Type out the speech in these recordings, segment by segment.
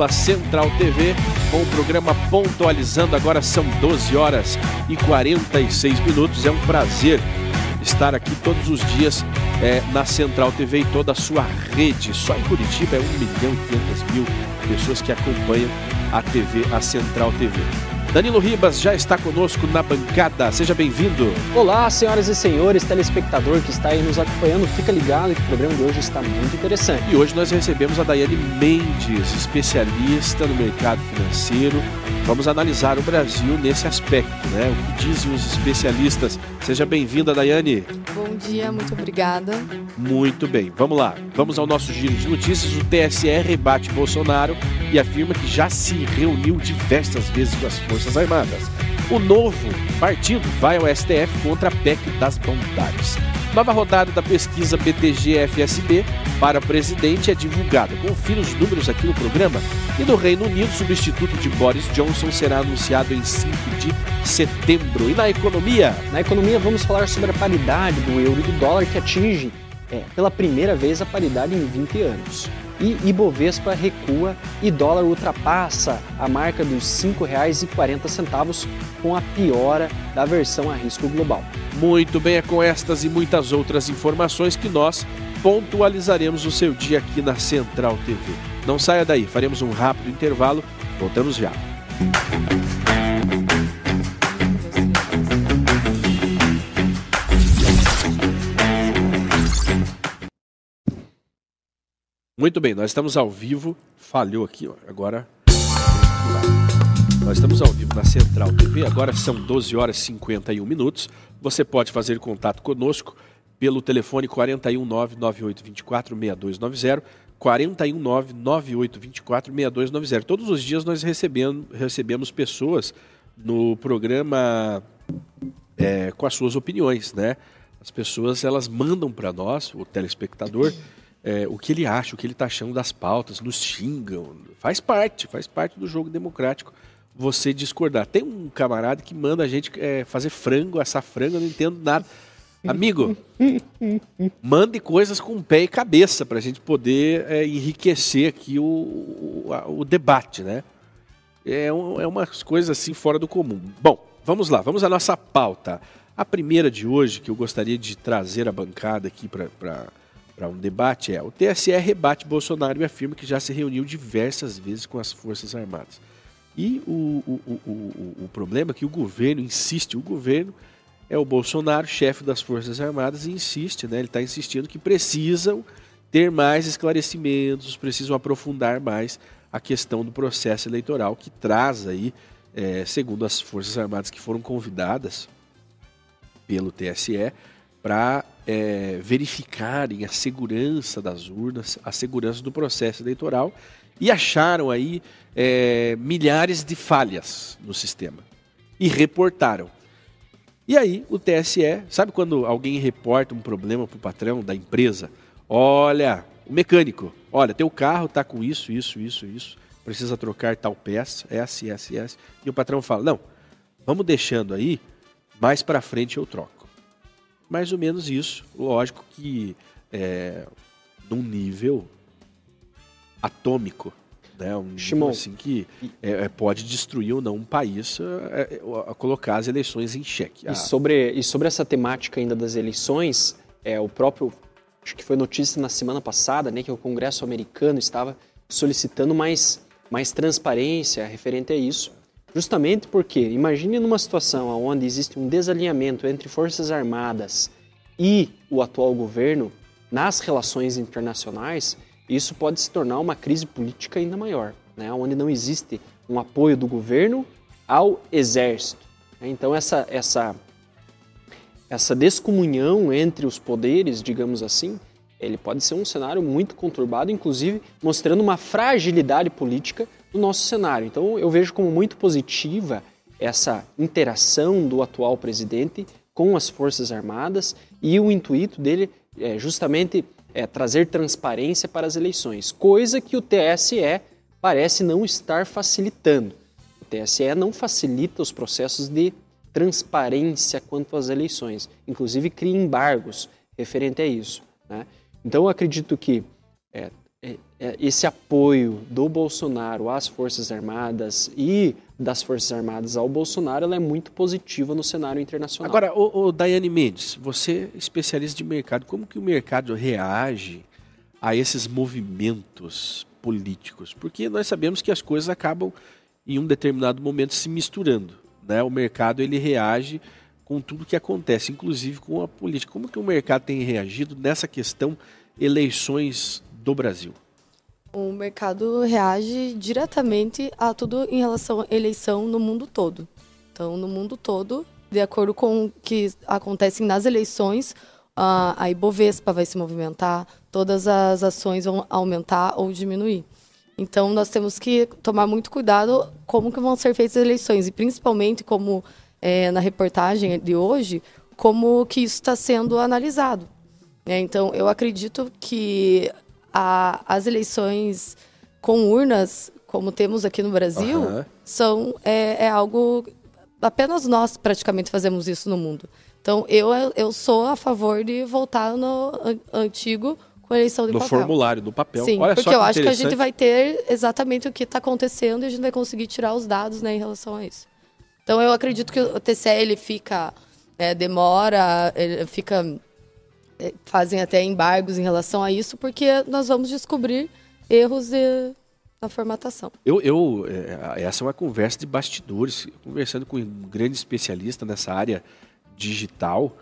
pela Central TV, com o programa Pontualizando. Agora são 12 horas e 46 minutos. É um prazer estar aqui todos os dias é, na Central TV e toda a sua rede. Só em Curitiba é 1 milhão e 500 mil pessoas que acompanham a TV, a Central TV. Danilo Ribas já está conosco na bancada. Seja bem-vindo. Olá, senhoras e senhores, telespectador que está aí nos acompanhando. Fica ligado que o programa de hoje está muito interessante. E hoje nós recebemos a Daiane Mendes, especialista no mercado financeiro. Vamos analisar o Brasil nesse aspecto, né? O que dizem os especialistas. Seja bem-vinda, Daiane. Bom dia, muito obrigada. Muito bem, vamos lá. Vamos ao nosso giro de notícias. O TSE rebate Bolsonaro e afirma que já se reuniu diversas vezes com as Forças Armadas. O novo partido vai ao STF contra a PEC das bondades. Nova rodada da pesquisa BTG-FSB para presidente é divulgada. Confira os números aqui no programa. E no Reino Unido, o substituto de Boris Johnson será anunciado em 5 de setembro. E na economia? Na economia, vamos falar sobre a paridade do euro e do dólar que atinge é, pela primeira vez a paridade em 20 anos e Ibovespa recua e dólar ultrapassa a marca dos R$ 5,40 com a piora da versão a risco global. Muito bem, é com estas e muitas outras informações que nós pontualizaremos o seu dia aqui na Central TV. Não saia daí, faremos um rápido intervalo, voltamos já. Muito bem, nós estamos ao vivo. Falhou aqui, ó. agora. Nós estamos ao vivo na Central TV, agora são 12 horas e 51 minutos. Você pode fazer contato conosco pelo telefone 419-9824-6290, 419-9824-6290. Todos os dias nós recebemos, recebemos pessoas no programa é, com as suas opiniões, né? As pessoas elas mandam para nós, o telespectador, é, o que ele acha, o que ele está achando das pautas, nos xingam. Faz parte, faz parte do jogo democrático você discordar. Tem um camarada que manda a gente é, fazer frango, assar frango, eu não entendo nada. Amigo, mande coisas com pé e cabeça para a gente poder é, enriquecer aqui o, o, o, debate, né? É, um, é umas coisas assim fora do comum. Bom, vamos lá, vamos à nossa pauta. A primeira de hoje que eu gostaria de trazer a bancada aqui para para um debate é: o TSE rebate Bolsonaro e afirma que já se reuniu diversas vezes com as Forças Armadas. E o, o, o, o, problema é que o governo insiste, o governo é o Bolsonaro, chefe das Forças Armadas, e insiste, né? Ele está insistindo que precisam ter mais esclarecimentos, precisam aprofundar mais a questão do processo eleitoral que traz aí, é, segundo as Forças Armadas que foram convidadas pelo TSE, para é, verificarem a segurança das urnas, a segurança do processo eleitoral e acharam aí é, milhares de falhas no sistema e reportaram. E aí o TSE, sabe quando alguém reporta um problema para o patrão da empresa? Olha, o mecânico, olha, teu carro está com isso, isso, isso, isso, precisa trocar tal peça, S, S, S. E o patrão fala, não, vamos deixando aí, mais para frente eu troco mais ou menos isso. Lógico que é, num nível atômico, né? Um nível assim que é, é, pode destruir ou não um país é, é, a colocar as eleições em xeque. Ah. E, sobre, e sobre essa temática ainda das eleições, é o próprio acho que foi notícia na semana passada, né, que o Congresso americano estava solicitando mais mais transparência referente a isso. Justamente porque, imagine numa situação onde existe um desalinhamento entre Forças Armadas e o atual governo nas relações internacionais, isso pode se tornar uma crise política ainda maior, né? onde não existe um apoio do governo ao exército. Então, essa, essa, essa descomunhão entre os poderes, digamos assim, ele pode ser um cenário muito conturbado, inclusive mostrando uma fragilidade política do nosso cenário. Então, eu vejo como muito positiva essa interação do atual presidente com as Forças Armadas e o intuito dele é justamente é, trazer transparência para as eleições, coisa que o TSE parece não estar facilitando. O TSE não facilita os processos de transparência quanto às eleições, inclusive cria embargos referente a isso. Né? Então, eu acredito que é, esse apoio do Bolsonaro às Forças Armadas e das Forças Armadas ao Bolsonaro ela é muito positiva no cenário internacional. Agora, o, o Daiane Mendes, você é especialista de mercado, como que o mercado reage a esses movimentos políticos? Porque nós sabemos que as coisas acabam em um determinado momento se misturando. Né? O mercado ele reage com tudo que acontece, inclusive com a política. Como que o mercado tem reagido nessa questão eleições do Brasil? O mercado reage diretamente a tudo em relação à eleição no mundo todo. Então, no mundo todo, de acordo com o que acontece nas eleições, a Ibovespa vai se movimentar, todas as ações vão aumentar ou diminuir. Então, nós temos que tomar muito cuidado como que vão ser feitas as eleições e, principalmente, como é, na reportagem de hoje, como que isso está sendo analisado. É, então, eu acredito que a, as eleições com urnas, como temos aqui no Brasil, uhum. são é, é, algo apenas nós praticamente fazemos isso no mundo. Então eu eu sou a favor de voltar no antigo com eleição de no papel. Formulário, do papel. Sim, Olha porque eu acho que a gente vai ter exatamente o que está acontecendo e a gente vai conseguir tirar os dados né, em relação a isso. Então eu acredito que o TCE ele fica é, demora, ele fica fazem até embargos em relação a isso, porque nós vamos descobrir erros na formatação. Eu, eu é, essa é uma conversa de bastidores, conversando com um grande especialista nessa área digital.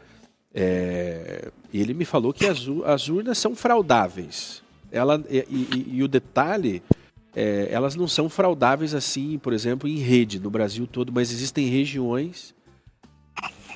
É, ele me falou que as, as urnas são fraudáveis. Ela, e, e, e o detalhe, é, elas não são fraudáveis assim, por exemplo, em rede no Brasil todo, mas existem regiões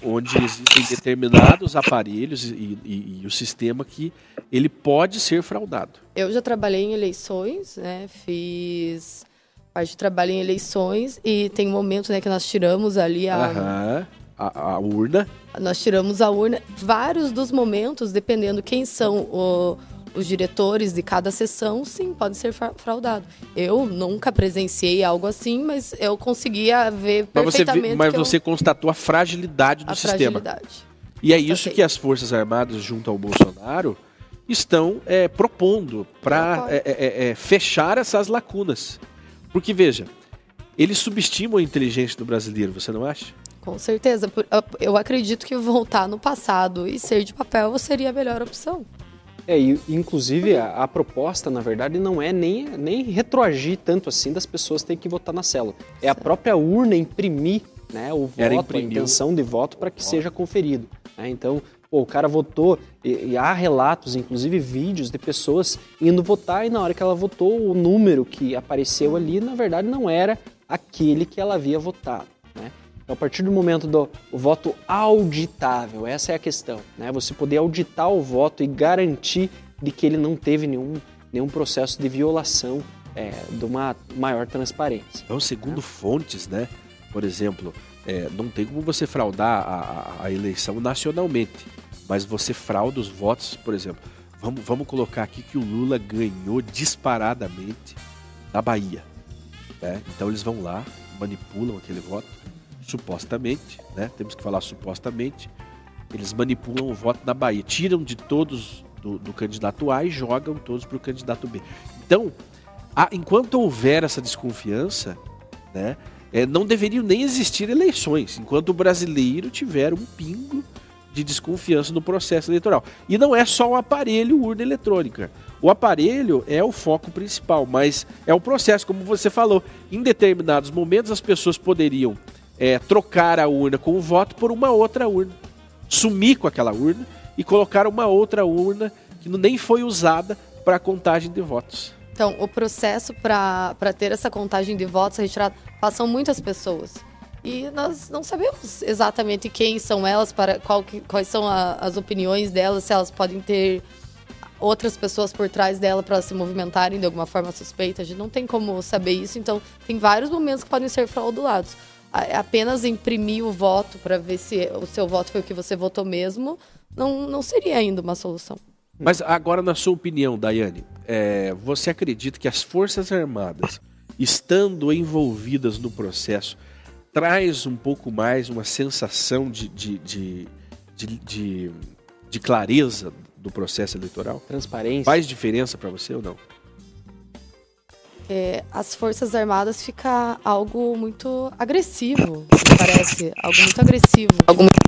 onde existem determinados aparelhos e, e, e, o sistema que ele pode ser fraudado. Eu já trabalhei em eleições, né? Fiz parte de trabalho em eleições e tem momentos né, que nós tiramos ali a, Aham, a, a, urna. Nós tiramos a urna. Vários dos momentos, dependendo quem são o, os diretores de cada sessão, sim, pode ser fraudado. Eu nunca presenciei algo assim, mas eu conseguia ver mas perfeitamente. Você, mas você eu... constatou a fragilidade do a sistema. Fragilidade. E é isso que as Forças Armadas, junto ao Bolsonaro, estão é, propondo para é, é, é, fechar essas lacunas. Porque, veja, eles subestimam a inteligência do brasileiro, você não acha? Com certeza. Eu acredito que voltar no passado e ser de papel seria a melhor opção. É, e, inclusive a, a, proposta, na verdade, não é nem, nem retroagir tanto assim das pessoas terem que votar na célula. É a própria urna imprimir né, o voto, a intenção de voto para que seja conferido. Né? Então, pô, o cara votou, e, e, há relatos, inclusive vídeos de pessoas indo votar e na hora que ela votou, o número que apareceu ali, na verdade, não era aquele que ela havia votado. Então, a partir do momento do voto auditável, essa é a questão, né? Você poder auditar o voto e garantir de que ele não teve nenhum, nenhum processo de violação é, de uma maior transparência. Então, segundo né? fontes, né? Por exemplo, é, não tem como você fraudar a, a, a, eleição nacionalmente, mas você frauda os votos, por exemplo. Vamos, vamos colocar aqui que o Lula ganhou disparadamente na Bahia. Né? Então eles vão lá, manipulam aquele voto supostamente, né? Temos que falar supostamente. Eles manipulam o voto da Bahia, tiram de todos do, do candidato A e jogam todos para o candidato B. Então, a, enquanto houver essa desconfiança, né, é, não deveriam nem existir eleições, enquanto o brasileiro tiver um pingo de desconfiança no processo eleitoral. E não é só o aparelho urna eletrônica. O aparelho é o foco principal, mas é o processo, como você falou. Em determinados momentos, as pessoas poderiam é, trocar a urna com o voto por uma outra urna. Sumir com aquela urna e colocar uma outra urna que nem foi usada para a contagem de votos. Então, o processo para ter essa contagem de votos retirada passam muitas pessoas. E nós não sabemos exatamente quem são elas, para qual, quais são a, as opiniões delas, se elas podem ter outras pessoas por trás dela para se movimentarem de alguma forma suspeita. A gente não tem como saber isso, então tem vários momentos que podem ser fraudulados apenas imprimir o voto para ver se o seu voto foi o que você votou mesmo, não, não seria ainda uma solução. Mas agora, na sua opinião, Daiane, é, você acredita que as Forças Armadas, estando envolvidas no processo, traz um pouco mais uma sensação de, de, de, de, de, de clareza do processo eleitoral? Transparência. Faz diferença para você ou não? É, as Forças Armadas fica algo muito agressivo, parece. Algo muito agressivo. Algo muito...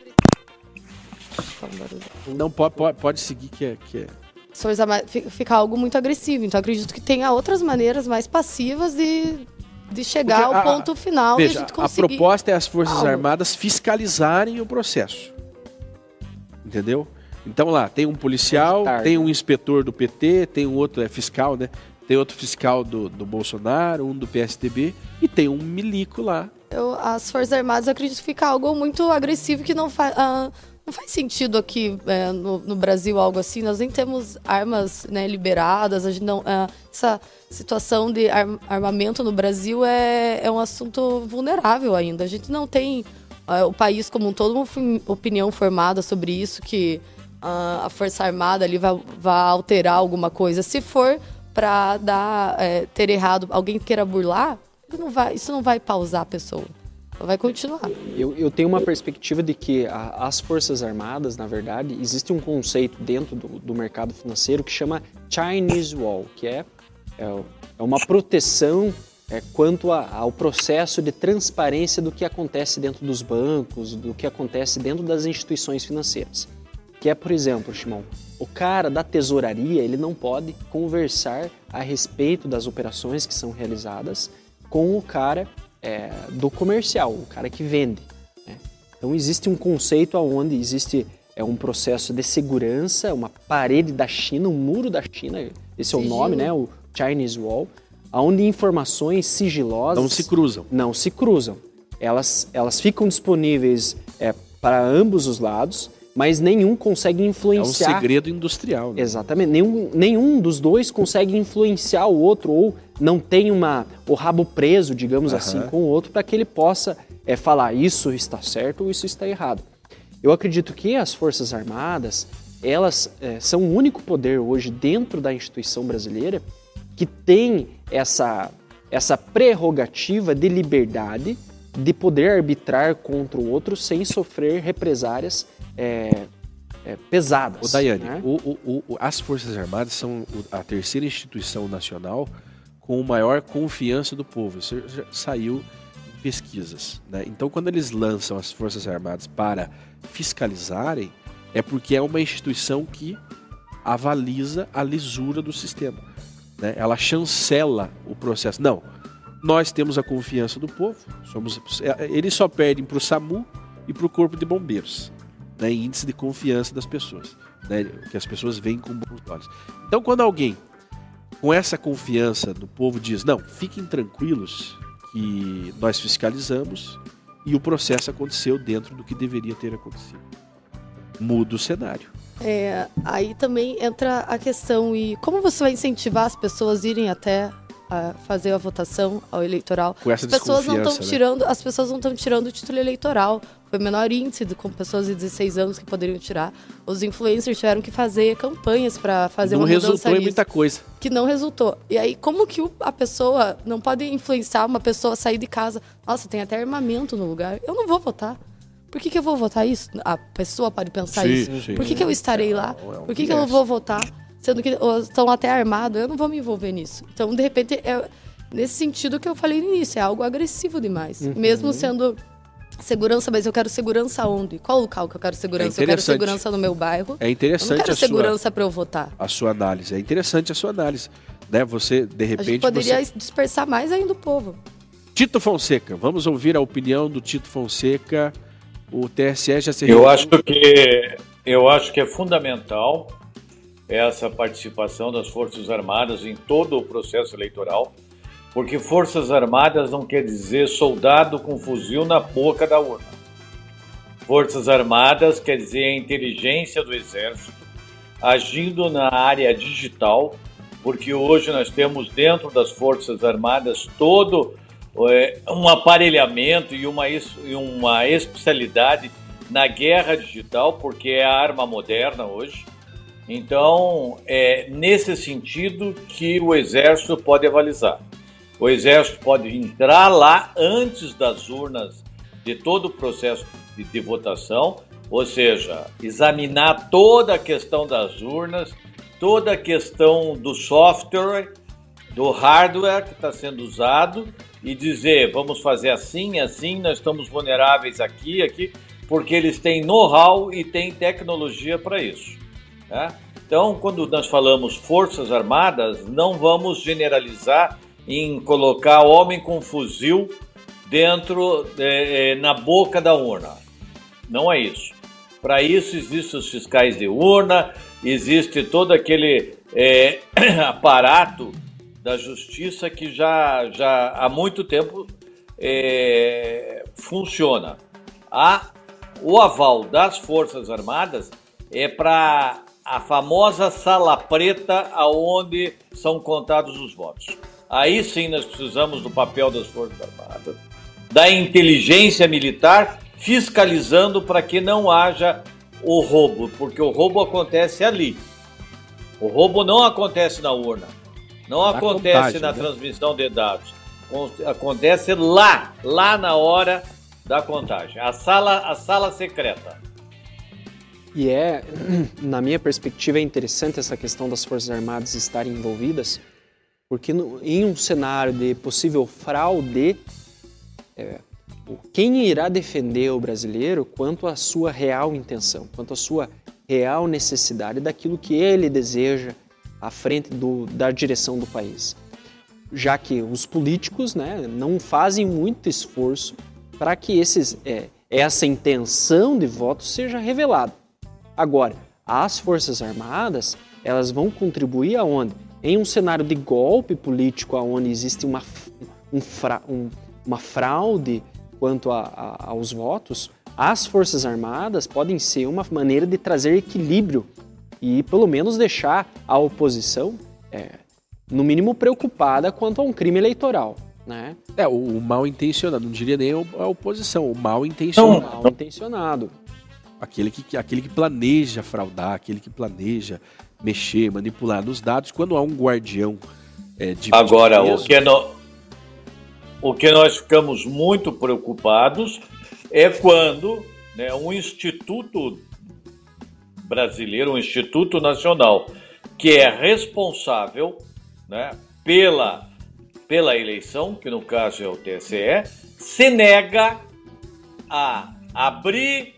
Não, pode, pode, pode seguir que é... Que é... Forças Armadas fica algo muito agressivo. Então acredito que tenha outras maneiras mais passivas de, de chegar Porque ao a, ponto final veja, e a gente conseguir... A proposta é as Forças algo. Armadas fiscalizarem o processo. Entendeu? Então lá, tem um policial, tem um inspetor do PT, tem um outro é fiscal, né? Tem outro fiscal do, do Bolsonaro, um do PSDB e tem um milico lá. Eu, as Forças Armadas, eu acredito que fica algo muito agressivo que não faz. Uh, não faz sentido aqui é, no, no, Brasil algo assim. Nós nem temos armas né, liberadas. A gente não, uh, essa situação de armamento no Brasil é, é um assunto vulnerável ainda. A gente não tem uh, o país como um todo uma opinião formada sobre isso que a Força Armada ali vai, vai alterar alguma coisa. Se for para dar é, ter errado, alguém queira burlar, não vai, isso não vai pausar a pessoa. Vai continuar. Eu, eu tenho uma perspectiva de que a, as Forças Armadas, na verdade, existe um conceito dentro do, do mercado financeiro que chama Chinese Wall, que é, é, é uma proteção é, quanto a, ao processo de transparência do que acontece dentro dos bancos, do que acontece dentro das instituições financeiras. Que é, por exemplo, Shimon, o cara da tesouraria ele não pode conversar a respeito das operações que são realizadas com o cara é, do comercial, o cara que vende. Né? Então existe um conceito onde existe é um processo de segurança, uma parede da China, um muro da China, esse é o nome, né? O Chinese Wall, onde informações sigilosas não se cruzam. Não se cruzam. Elas, elas ficam disponíveis é, para ambos os lados mas nenhum consegue influenciar. É um segredo industrial. Né? Exatamente. Nenhum, nenhum dos dois consegue influenciar o outro ou não tem uma, o rabo preso, digamos uhum. assim, com o outro para que ele possa é, falar isso está certo ou isso está errado. Eu acredito que as Forças Armadas elas é, são o único poder hoje dentro da instituição brasileira que tem essa, essa prerrogativa de liberdade de poder arbitrar contra o outro sem sofrer represárias é, é, pesadas. O Daiane, né? o, o, o, as Forças Armadas são a terceira instituição nacional com maior confiança do povo. Isso já saiu em pesquisas. Né? Então, quando eles lançam as Forças Armadas para fiscalizarem, é porque é uma instituição que avaliza a lisura do sistema. Né? Ela chancela o processo. Não, nós temos a confiança do povo. Somos, é, eles só perdem para o SAMU e para o Corpo de Bombeiros né, índice de confiança das pessoas, né, que as pessoas veem com bons olhos. Então, quando alguém com essa confiança do povo diz: não, fiquem tranquilos que nós fiscalizamos e o processo aconteceu dentro do que deveria ter acontecido. Muda o cenário. É, aí também entra a questão e como você vai incentivar as pessoas a irem até a fazer a votação ao eleitoral. Com essa as pessoas não estão né? tirando, as pessoas não estão tirando o título eleitoral. Foi o menor índice de, com pessoas de 16 anos que poderiam tirar. Os influencers tiveram que fazer campanhas para fazer não uma mudança resultou nisso, em muita coisa. Que não resultou. E aí, como que a pessoa não pode influenciar uma pessoa a sair de casa? Nossa, tem até armamento no lugar. Eu não vou votar. Por que, que eu vou votar isso? A pessoa pode pensar sim, isso. Sim. Por que, que eu estarei lá? É Por que, que eu não vou votar? Sendo que estão até armados, eu não vou me envolver nisso. Então, de repente, é, nesse sentido que eu falei no início, é algo agressivo demais. Uhum. Mesmo sendo segurança, mas eu quero segurança onde? Qual local que eu quero segurança? É eu quero segurança no meu bairro. É interessante eu não quero segurança para eu votar. A sua análise. É interessante a sua análise. Né? Você, de repente. A gente poderia você... dispersar mais ainda o povo. Tito Fonseca, vamos ouvir a opinião do Tito Fonseca. O TSE já se Eu acho que eu acho que é fundamental essa participação das Forças Armadas em todo o processo eleitoral porque Forças Armadas não quer dizer soldado com fuzil na boca da urna. Forças Armadas quer dizer a inteligência do Exército agindo na área digital, porque hoje nós temos dentro das Forças Armadas todo é, um aparelhamento e uma, e uma especialidade na guerra digital, porque é a arma moderna hoje. Então, é nesse sentido que o Exército pode avalizar. O Exército pode entrar lá antes das urnas de todo o processo de, de votação, ou seja, examinar toda a questão das urnas, toda a questão do software do hardware que está sendo usado e dizer vamos fazer assim, assim, nós estamos vulneráveis aqui, aqui, porque eles têm know-how e têm tecnologia para isso. Né? Então, quando nós falamos Forças Armadas, não vamos generalizar em colocar homem com fuzil dentro, é, na boca da urna. Não é isso. Para isso existem os fiscais de urna, existe todo aquele é, aparato da justiça que já, já há muito tempo é, funciona. A, o aval das Forças Armadas é para a famosa sala preta aonde são contados os votos. Aí sim nós precisamos do papel das Forças Armadas, da inteligência militar fiscalizando para que não haja o roubo, porque o roubo acontece ali. O roubo não acontece na urna. Não na acontece contagem, na né? transmissão de dados. Acontece lá, lá na hora da contagem. A sala, a sala secreta. E é, na minha perspectiva, é interessante essa questão das Forças Armadas estarem envolvidas, porque no, em um cenário de possível fraude, é, quem irá defender o brasileiro quanto à sua real intenção, quanto à sua real necessidade daquilo que ele deseja à frente do, da direção do país. Já que os políticos né, não fazem muito esforço para que esses, é, essa intenção de voto seja revelada. Agora, as Forças Armadas, elas vão contribuir aonde? Em um cenário de golpe político onde existe uma, um fra, um, uma fraude quanto a, a, aos votos, as Forças Armadas podem ser uma maneira de trazer equilíbrio e pelo menos deixar a oposição, é, no mínimo, preocupada quanto a um crime eleitoral. Né? É, o, o mal intencionado, não diria nem a oposição, o mal intencionado. Não, mal intencionado. Aquele que, aquele que planeja fraudar, aquele que planeja mexer, manipular nos dados, quando há um guardião é, de. Agora, o que, no, o que nós ficamos muito preocupados é quando né, um instituto brasileiro, um Instituto Nacional, que é responsável né, pela, pela eleição, que no caso é o TSE, se nega a abrir,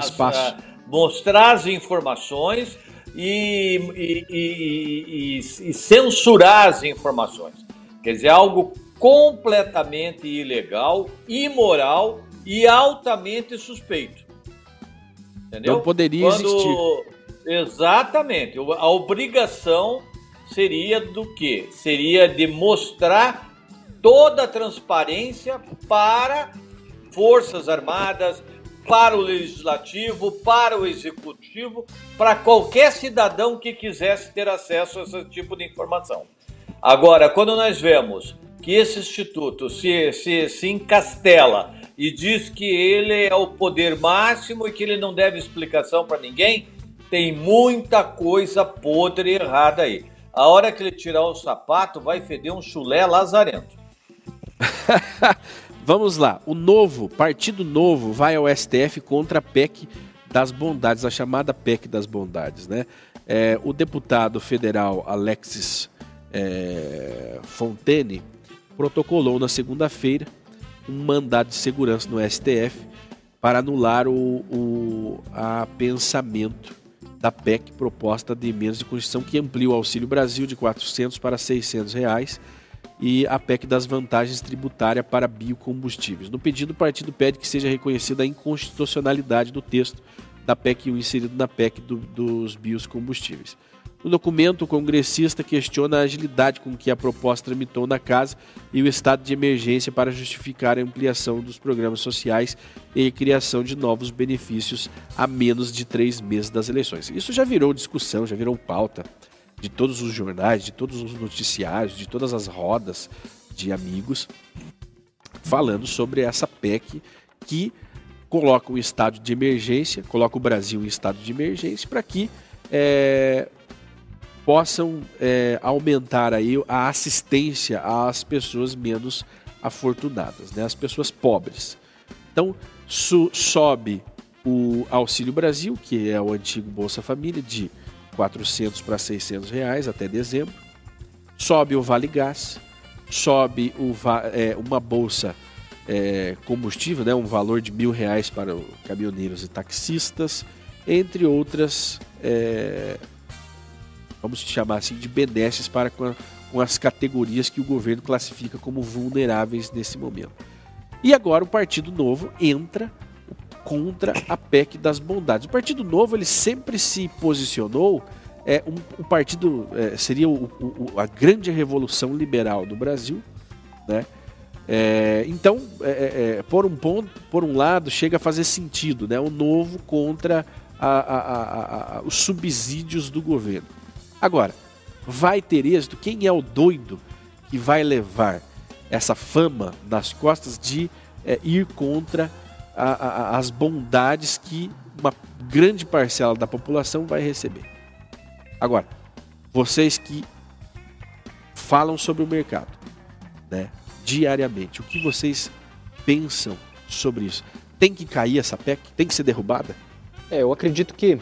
as, a mostrar as informações e, e, e, e, censurar as informações. Quer dizer, algo completamente ilegal, imoral e altamente suspeito. Entendeu? Não poderia Quando... existir. Exatamente. A obrigação seria do quê? Seria de mostrar toda a transparência para Forças Armadas, para o Legislativo, para o Executivo, para qualquer cidadão que quisesse ter acesso a esse tipo de informação. Agora, quando nós vemos que esse instituto se, se, se encastela e diz que ele é o poder máximo e que ele não deve explicação para ninguém, tem muita coisa podre e errada aí. A hora que ele tirar o sapato, vai feder um chulé lazarento. Vamos lá. O novo, Partido Novo, vai ao STF contra a PEC das bondades, a chamada PEC das bondades. Né? É, o deputado federal Alexis é, Fontaine protocolou na segunda-feira um mandado de segurança no STF para anular o, o pensamento da PEC proposta de emendas de Constituição que amplia o Auxílio Brasil de 400 para 600 reais e a PEC das vantagens tributárias para biocombustíveis. No pedido, o partido pede que seja reconhecida a inconstitucionalidade do texto da PEC 1 inserido na PEC do, dos biocombustíveis. No documento, o congressista questiona a agilidade com que a proposta tramitou na casa e o estado de emergência para justificar a ampliação dos programas sociais e a criação de novos benefícios a menos de três meses das eleições. Isso já virou discussão, já virou pauta de todos os jornais, de todos os noticiários, de todas as rodas de amigos, falando sobre essa PEC que coloca o estado de emergência, coloca o Brasil em estado de emergência para que é, possam é, aumentar aí a assistência às pessoas menos afortunadas, né? as pessoas pobres. Então, sobe o Auxílio Brasil, que é o antigo Bolsa Família, de 400 para 600 reais até dezembro. sobe o Vale Gás, sobe o, é, uma bolsa é, combustível, né, um valor de mil reais para caminhoneiros e taxistas, entre outras, é, vamos chamar assim, de benesses para com, a, com as categorias que o governo classifica como vulneráveis nesse momento. E agora o Partido Novo entra contra a PEC das bondades. O Partido Novo ele sempre se posicionou é um, o partido é, seria o, o, a grande revolução liberal do Brasil, né? É, então, é, é, é, por um ponto, por um lado, chega a fazer sentido, né? O novo contra a, a, a, os subsídios do governo. Agora, vai ter êxito? Quem é o doido que vai levar essa fama nas costas de é, ir contra as bondades que uma grande parcela da população vai receber? Agora, vocês que falam sobre o mercado, né, diariamente, o que vocês pensam sobre isso? Tem que cair essa PEC? Tem que ser derrubada? É, eu acredito que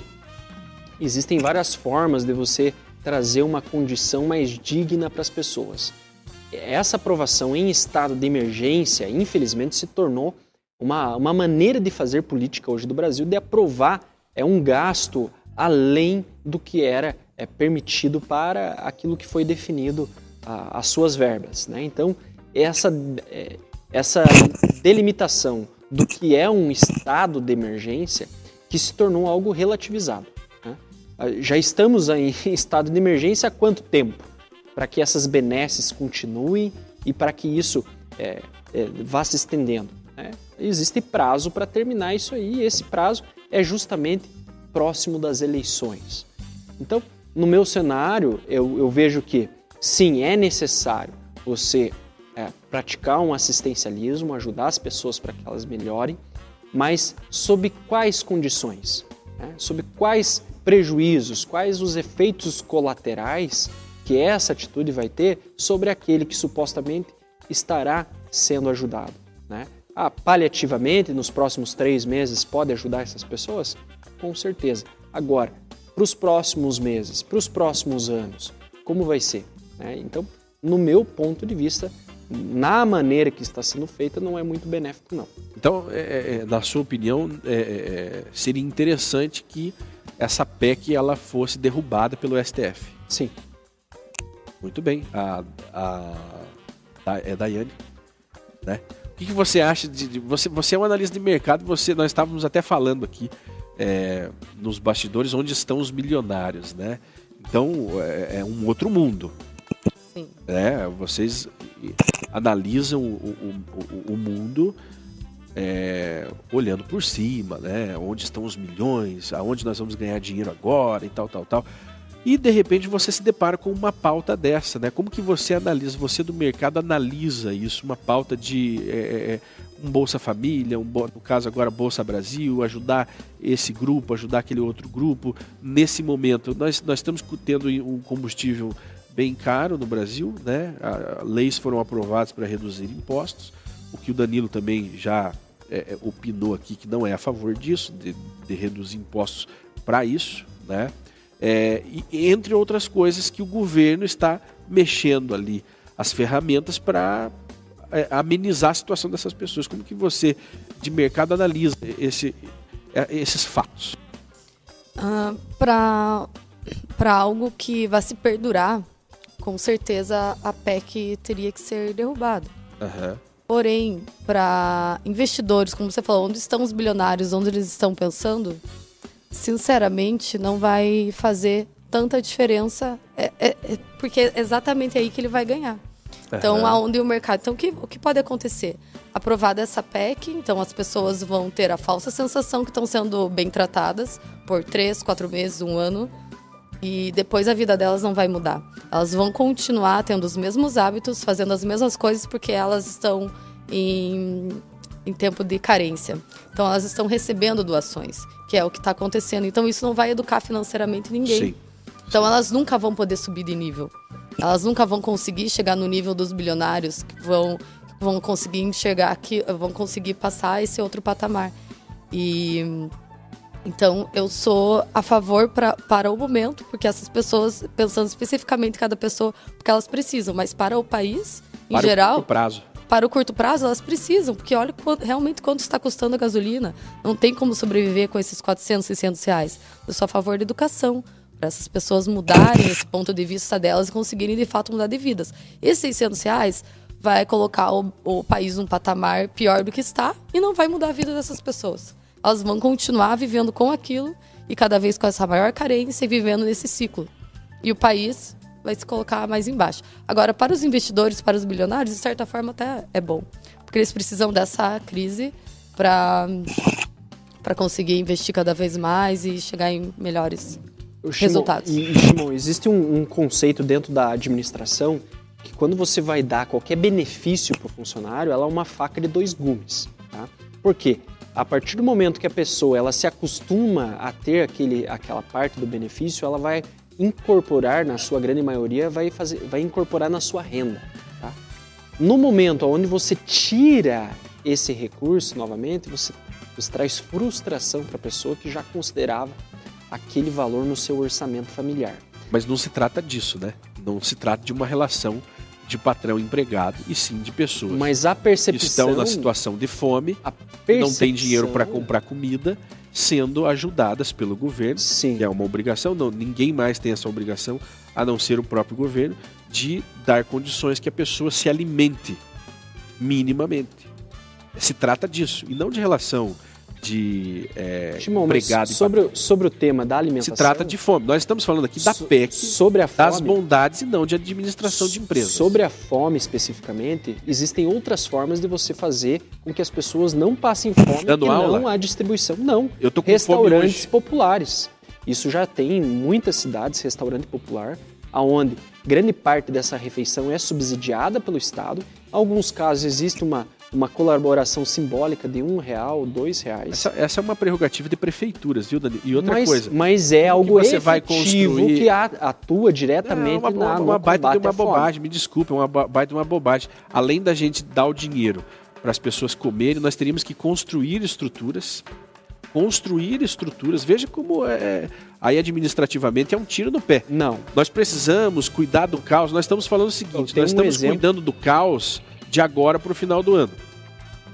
existem várias formas de você trazer uma condição mais digna para as pessoas. Essa aprovação em estado de emergência, infelizmente, se tornou uma, uma maneira de fazer política hoje do Brasil, de aprovar é um gasto além do que era é permitido para aquilo que foi definido a, as suas verbas. Né? Então, essa, é, essa delimitação do que é um estado de emergência que se tornou algo relativizado. Né? Já estamos em estado de emergência há quanto tempo? Para que essas benesses continuem e para que isso é, é, vá se estendendo. Né? Existe prazo para terminar isso aí, e esse prazo é justamente próximo das eleições. Então, no meu cenário, eu, eu vejo que sim, é necessário você é, praticar um assistencialismo, ajudar as pessoas para que elas melhorem, mas sob quais condições? Né? Sob quais prejuízos, quais os efeitos colaterais que essa atitude vai ter sobre aquele que supostamente estará sendo ajudado. Né? Ah, paliativamente, nos próximos três meses, pode ajudar essas pessoas? Com certeza. Agora, para os próximos meses, para os próximos anos, como vai ser? Né? Então, no meu ponto de vista, na maneira que está sendo feita, não é muito benéfico, não. Então, é, é, é na sua opinião, é, é, seria interessante que essa PEC ela fosse derrubada pelo STF? Sim. Muito bem. A, a, a é Daiane, né? O que, que você acha de, de, você? Você é um analista de mercado. Você, nós estávamos até falando aqui é, nos bastidores onde estão os milionários, né? Então é, é um outro mundo. Sim. É, vocês analisam o, o, o mundo é, olhando por cima, né? Onde estão os milhões, aonde nós vamos ganhar dinheiro agora e tal, tal, tal. E de repente você se depara com uma pauta dessa, né? Como que você analisa, você do mercado analisa isso, uma pauta de é, é, é um Bolsa Família, um, no caso agora Bolsa Brasil, ajudar esse grupo, ajudar aquele outro grupo. Nesse momento, nós, nós estamos tendo um combustível bem caro no Brasil, né? Leis foram aprovadas para reduzir impostos, o que o Danilo também já é, é opinou aqui que não é a favor disso, de, de reduzir impostos para isso, né? É, entre outras coisas que o governo está mexendo ali as ferramentas para é, amenizar a situação dessas pessoas. Como que você, de mercado, analisa esse, é, esses fatos? Uh, para algo que vai se perdurar, com certeza a PEC teria que ser derrubada. Uhum. Porém, para investidores, como você falou, onde estão os bilionários, onde eles estão pensando, sinceramente, não vai fazer tanta diferença, é, é, é, porque é exatamente aí que ele vai ganhar. Então, aonde o mercado. Então, o que, o que pode acontecer? Aprovada essa PEC, então as pessoas vão ter a falsa sensação que estão sendo bem tratadas por três, quatro meses, um ano, e depois a vida delas não vai mudar. Elas vão continuar tendo os mesmos hábitos, fazendo as mesmas coisas, porque elas estão em em tempo de carência. Então elas estão recebendo doações, que é o que está acontecendo. Então isso não vai educar financeiramente ninguém. Sim. Então elas nunca vão poder subir de nível. Elas nunca vão conseguir chegar no nível dos bilionários que vão vão conseguir enxergar que vão conseguir passar esse outro patamar. E Então, eu sou a favor pra, para o momento, porque essas pessoas, pensando especificamente cada pessoa, porque elas precisam, mas para o país, em Para geral, o prazo. Para o curto prazo, elas precisam, porque olha realmente quanto está custando a gasolina. Não tem como sobreviver com esses 400, 600 reais. Eu sou a favor da educação, para essas pessoas mudarem esse ponto de vista delas e conseguirem, de fato, mudar de vidas. Esses 600 reais vai colocar o, o país num patamar pior do que está e não vai mudar a vida dessas pessoas. Elas vão continuar vivendo com aquilo e cada vez com essa maior carência e vivendo nesse ciclo. E o país vai se colocar mais embaixo. Agora, para os investidores, para os bilionários, de certa forma até é bom. Porque eles precisam dessa crise para para conseguir investir cada vez mais e chegar em melhores Shimon- Resultados. E, Shimon, existe um, um conceito dentro da administração que quando você vai dar qualquer benefício para o funcionário, ela é uma faca de dois gumes. Tá? Por quê? A partir do momento que a pessoa ela se acostuma a ter aquele, aquela parte do benefício, ela vai incorporar, na sua grande maioria, vai, fazer, vai incorporar na sua renda. Tá? No momento onde você tira esse recurso novamente, você, você traz frustração para a pessoa que já considerava aquele valor no seu orçamento familiar. Mas não se trata disso, né? Não se trata de uma relação de patrão empregado, e sim de pessoas Mas a que percepção. estão na situação de fome, não tem dinheiro para comprar comida, sendo ajudadas pelo governo, Sim. é uma obrigação, não, ninguém mais tem essa obrigação, a não ser o próprio governo, de dar condições que a pessoa se alimente minimamente. Se trata disso, e não de relação de é, empregado e sobre, o- sobre o tema da alimentação. Se trata de fome. Nós estamos falando aqui da so- PEC, Sobre a das fome. bondades e não de administração de empresas. Sobre a fome especificamente, existem outras formas de você fazer com que as pessoas não passem fome Dando e aula? não a distribuição. Não. Eu tô com fome Restaurantes populares. Isso já tem em muitas cidades restaurante popular, aonde grande parte dessa refeição é subsidiada pelo Estado. Em alguns casos existe uma, uma colaboração simbólica de um real, dois reais. Essa, essa é uma prerrogativa de prefeituras, viu, Dani? E outra mas, coisa, mas é algo você vai construir- que atua É diretamente uma, na, uma, uma baita de uma bobagem, me desculpa, é uma ba- baita de uma bobagem. Além da gente dar o dinheiro para as pessoas comerem, nós teríamos que construir estruturas. Construir estruturas. Veja como é. Aí administrativamente é um tiro no pé. Não, Nós precisamos cuidar do caos. Nós estamos falando o seguinte: nós um estamos exemplo. cuidando do caos de agora para o final do ano.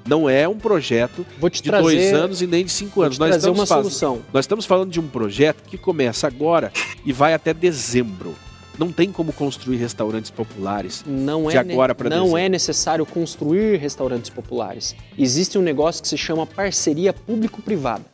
Não é um projeto de trazer, dois anos e nem de cinco anos. Nós estamos, uma faz- solução. nós estamos falando de um projeto que começa agora e vai até dezembro. Não tem como construir restaurantes populares. Não de é, agora pra não dezembro. é necessário construir restaurantes populares. Existe um negócio que se chama parceria público-privada.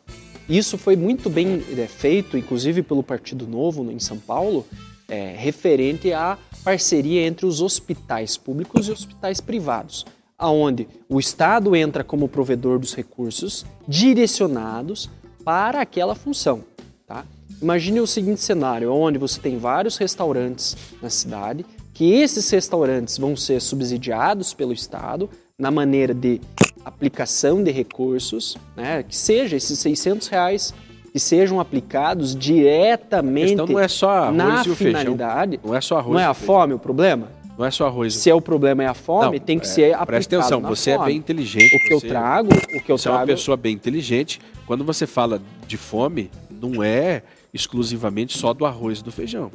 Isso foi muito bem é, feito, inclusive pelo Partido Novo no- em São Paulo, é, referente à parceria entre os hospitais públicos e hospitais privados, aonde o Estado entra como provedor dos recursos direcionados para aquela função. Tá? Imagine o seguinte cenário, onde você tem vários restaurantes na cidade, que esses restaurantes vão ser subsidiados pelo Estado na maneira de aplicação de recursos, né? que seja esses 600 reais que sejam aplicados diretamente não é só arroz na e o feijão. finalidade. Não é só arroz. Não é e a feijão. fome o problema? Não é só arroz. e Se é o problema é a fome, Não, tem que é, ser aplicado Presta atenção, você é fome. bem inteligente. O que eu você- trago, o que eu Você é uma trago pessoa bem inteligente. Quando você fala de fome, não é exclusivamente só do arroz e do feijão.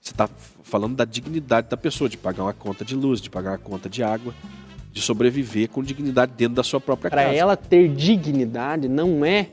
Você está falando da dignidade da pessoa, de pagar uma conta de luz, de pagar uma conta de água, de sobreviver com dignidade dentro da sua própria Para casa. ela ter dignidade não é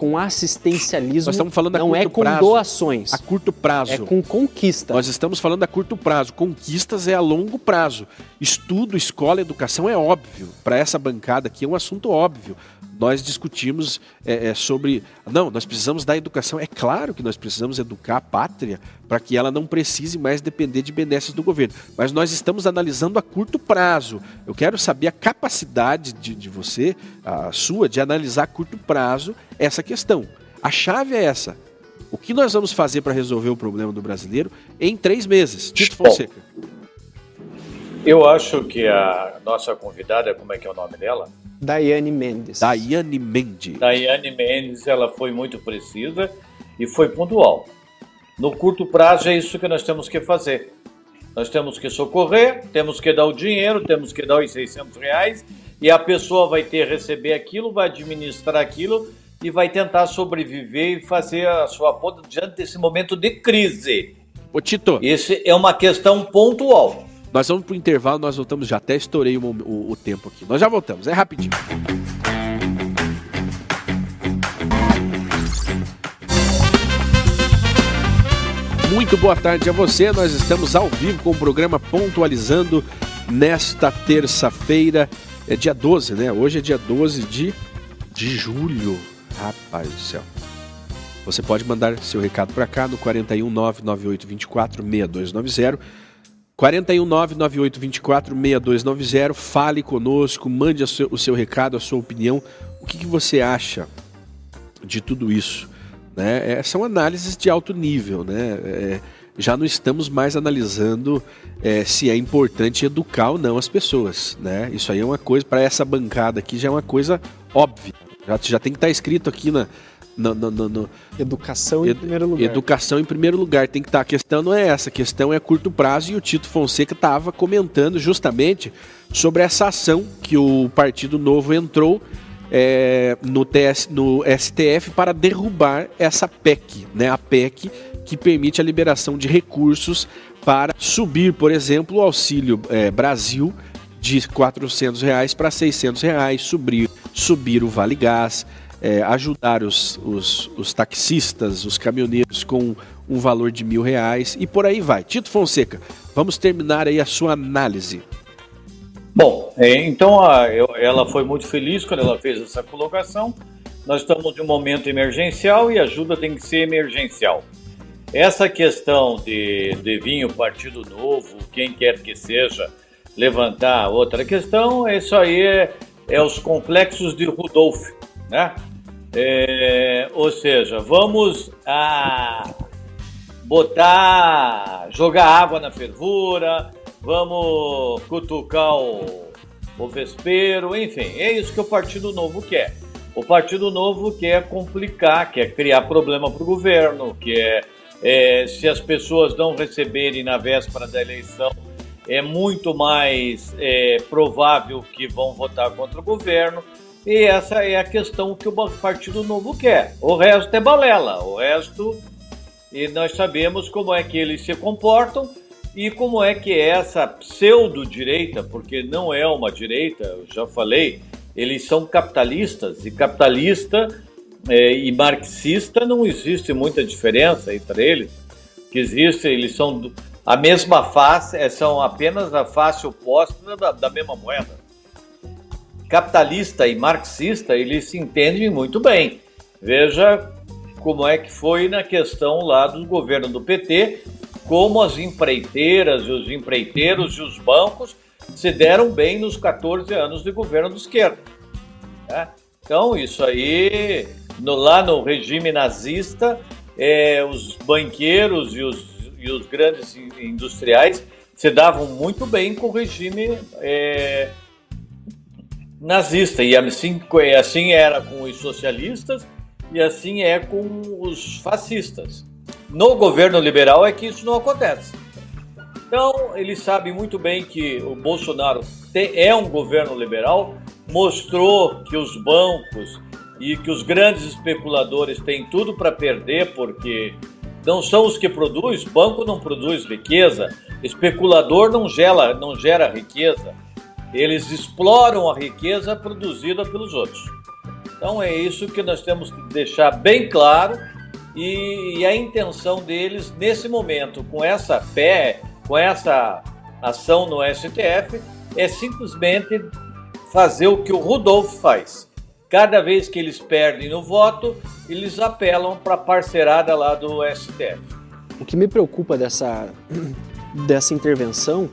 com assistencialismo, Nós estamos falando não é com prazo. doações, A curto prazo. é com conquista. Nós estamos falando a curto prazo. Conquistas é a longo prazo. Estudo, escola, educação é óbvio. Para essa bancada aqui é um assunto óbvio. Nós discutimos é, é, sobre. Não, nós precisamos da educação. É claro que nós precisamos educar a pátria para que ela não precise mais depender de benesses do governo. Mas nós estamos analisando a curto prazo. Eu quero saber a capacidade de, de você, a sua, de analisar a curto prazo essa questão. A chave é essa. O que nós vamos fazer para resolver o problema do brasileiro em três meses? Tito. Fonseca. Eu acho que a nossa convidada, como é que é o nome dela? Daiane Mendes. Daiane Mendes. Daiane Mendes, ela foi muito precisa e foi pontual. No curto prazo é isso que nós temos que fazer. Nós temos que socorrer, temos que dar o dinheiro, temos que dar os 600 reais e a pessoa vai ter receber aquilo, vai administrar aquilo e vai tentar sobreviver e fazer a sua ponta diante desse momento de crise. Ô Tito. Esse é uma questão pontual. Nós vamos pro intervalo, nós voltamos já. Até estourei o, o, o tempo aqui. Nós já voltamos, é rapidinho. Muito boa tarde a você. Nós estamos ao vivo com o programa Pontualizando nesta terça-feira. É dia 12, né? Hoje é dia 12 de, de julho. Rapaz do céu. Você pode mandar seu recado para cá no 41998246290. 41998246290. Fale conosco, mande o seu, recado, a sua opinião. O que, que você acha de tudo isso? Né? É, são análises de alto nível, né? É, já não estamos mais analisando é, se é importante educar ou não as pessoas, né? Isso aí é uma coisa, para essa bancada aqui já é uma coisa óbvia. Já, já tem que estar tá escrito aqui na, no, no, no, educação em primeiro lugar. Educação em primeiro lugar. Tem que estar. Tá, a questão não é essa, a questão é a curto prazo e o Tito Fonseca estava comentando justamente sobre essa ação que o Partido Novo entrou é, no, TS, no STF para derrubar essa PEC, né? A PEC que permite a liberação de recursos para subir, por exemplo, o Auxílio é, Brasil de 400 reais para 600 reais, subir, subir o Vale Gás, é, ajudar os, os, os, taxistas, os caminhoneiros com um valor de mil reais e por aí vai. Tito Fonseca, vamos terminar aí a sua análise. Bom, é, então a, ela foi muito feliz quando ela fez essa colocação. Nós estamos em um momento emergencial e ajuda tem que ser emergencial. Essa questão de, de vinho Partido Novo, quem quer que seja, levantar outra questão, isso aí é, é os complexos de Rudolf, né? É, ou seja, vamos a botar, jogar água na fervura, vamos cutucar o, o vespeiro, enfim, é isso que o Partido Novo quer. O Partido Novo quer complicar, quer criar problema para o governo, quer é, se as pessoas não receberem na véspera da eleição, é muito mais é, provável que vão votar contra o governo. E essa é a questão que o Partido Novo quer. O resto é balela, o resto. E nós sabemos como é que eles se comportam e como é que é essa pseudo-direita, porque não é uma direita, eu já falei, eles são capitalistas, e capitalista é, e marxista não existe muita diferença entre eles. Que existe, eles são a mesma face, é, são apenas a face oposta da, da mesma moeda. Capitalista e marxista, eles se entendem muito bem. Veja como é que foi na questão lá do governo do PT, como as empreiteiras e os empreiteiros e os bancos se deram bem nos 14 anos de governo do esquerda. Né? Então, isso aí, no, lá no regime nazista, é, os banqueiros e os, e os, grandes industriais se davam muito bem com o regime é, nazista. E assim, assim era com os socialistas e assim é com os fascistas. No governo liberal é que isso não acontece. Então, eles sabem muito bem que o Bolsonaro é um governo liberal, mostrou que os bancos e que os grandes especuladores têm tudo para perder, porque não são os que produzem, banco não produz riqueza, especulador não gera, não gera riqueza, eles exploram a riqueza produzida pelos outros. Então é isso que nós temos que deixar bem claro e, e a intenção deles nesse momento, com essa fé, com essa ação no STF, é simplesmente fazer o que o Rudolf faz. Cada vez que eles perdem no voto, eles apelam para a parcerada lá do STF. O que me preocupa dessa, dessa intervenção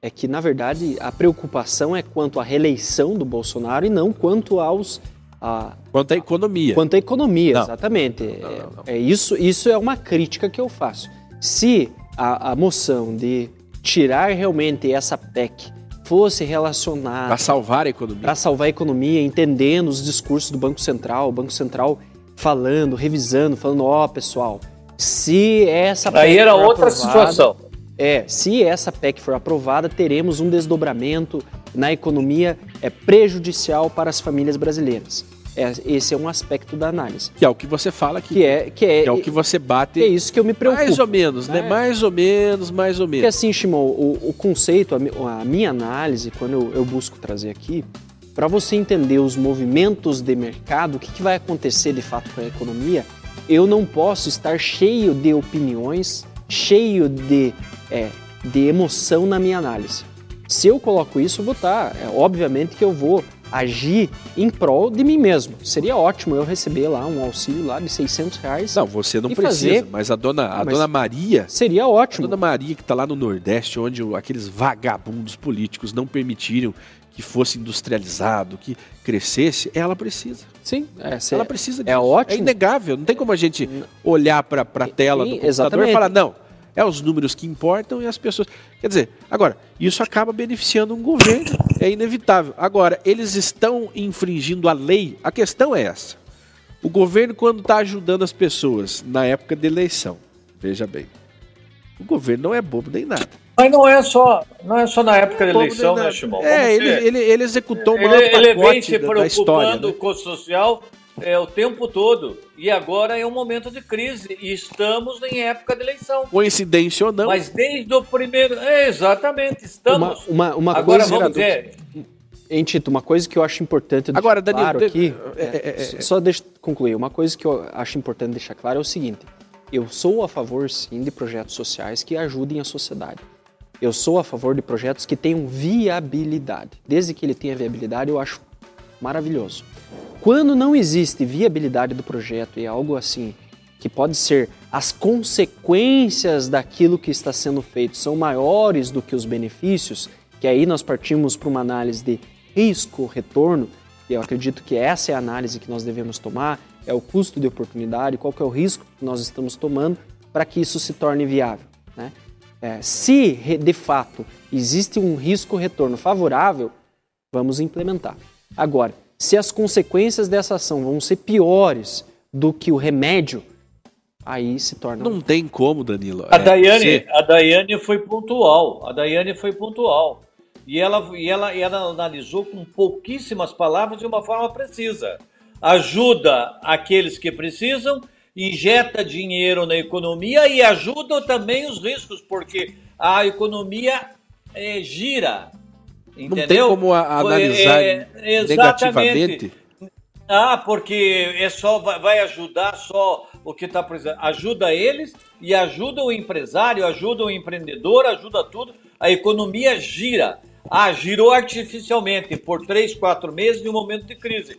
é que, na verdade, a preocupação é quanto à reeleição do Bolsonaro e não quanto aos a, quanto à economia. Quanto à economia, não. exatamente. Não, não, é, é, isso, isso é uma crítica que eu faço. Se a, a moção de tirar realmente essa PEC fosse relacionada. Para salvar a economia. Para salvar a economia, entendendo os discursos do Banco Central, o Banco Central falando, revisando, falando: ó, oh, pessoal, se essa PEC. Aí era outra aprovada, situação. É, se essa PEC for aprovada, teremos um desdobramento na economia é prejudicial para as famílias brasileiras. É, esse é um aspecto da análise. Que é o que você fala aqui. Que é, que é, que é o que você bate. É isso que eu me preocupo. Mais ou menos, né? É. Mais ou menos, mais ou menos. Porque assim, Shimon, o, o conceito, a, a minha análise, quando eu, eu busco trazer aqui, para você entender os movimentos de mercado, o que, que vai acontecer de fato com a economia, eu não posso estar cheio de opiniões, cheio de, é, de emoção na minha análise. Se eu coloco isso, eu vou estar, é, obviamente que eu vou agir em prol de mim mesmo. Seria ótimo eu receber lá um auxílio lá de 600 reais. Não, você não E precisa, fazer- mas a dona, a Mas- dona Maria. Seria A ótimo. dona Maria, que está lá no Nordeste, onde aqueles vagabundos políticos não permitiram que fosse industrializado, que crescesse, ela precisa. Sim, é, Ela precisa é ótimo. É inegável. Não tem como a gente olhar para a tela do Sim, computador exatamente. e falar, não, é os números que importam e as pessoas. Quer dizer, agora, isso acaba beneficiando um governo, é inevitável. Agora, eles estão infringindo a lei? A questão é essa. O governo, quando está ajudando as pessoas na época da eleição, veja bem, o governo não é bobo nem nada. Mas não é só, não é só na época da Bobo eleição, né. Shimon? É, ele, ele, ele executou o maior ele, ele vem pacote se da, da história. preocupando né? com o social é, o tempo todo. E agora é um momento de crise. E estamos em época de eleição. Coincidência ou não, Mas desde o primeiro. É, exatamente, Uma, estamos. uma, uma agora coisa, vamos ver. Hein, Tito, uma coisa que eu acho importante deixar Agora, Danilo, claro de- aqui, é, é, é, é, só deixa eu concluir, uma coisa que eu acho importante deixar claro é o seguinte, eu sou a favor, sim, de projetos sociais que ajudem a sociedade. Eu sou a favor de projetos que tenham viabilidade. Desde que ele tenha viabilidade, eu acho maravilhoso. Quando não existe viabilidade do projeto e algo assim que pode ser as consequências daquilo que está sendo feito são maiores do que os benefícios, que aí nós partimos para uma análise de risco-retorno, e eu acredito que essa é a análise que nós devemos tomar, é o custo de oportunidade, qual que é o risco que nós estamos tomando para que isso se torne viável. Né? É, se de fato existe um risco-retorno favorável, vamos implementar. Agora, se as consequências dessa ação vão ser piores do que o remédio, aí se torna. não tem como, Danilo. A É, Daiane, você- a Daiane foi pontual. A Daiane foi pontual. E ela, e, ela, e ela analisou com pouquíssimas palavras de uma forma precisa. Ajuda aqueles que precisam, injeta dinheiro na economia e ajuda também os riscos, porque a economia eh, gira. Não Entendeu? tem como a- analisar é, negativamente. Ah, porque é só vai vai ajudar só o que está precisando. Ajuda eles e ajuda o empresário, ajuda o empreendedor, ajuda tudo. A economia gira. Ah, girou artificialmente por três, quatro meses em um momento de crise.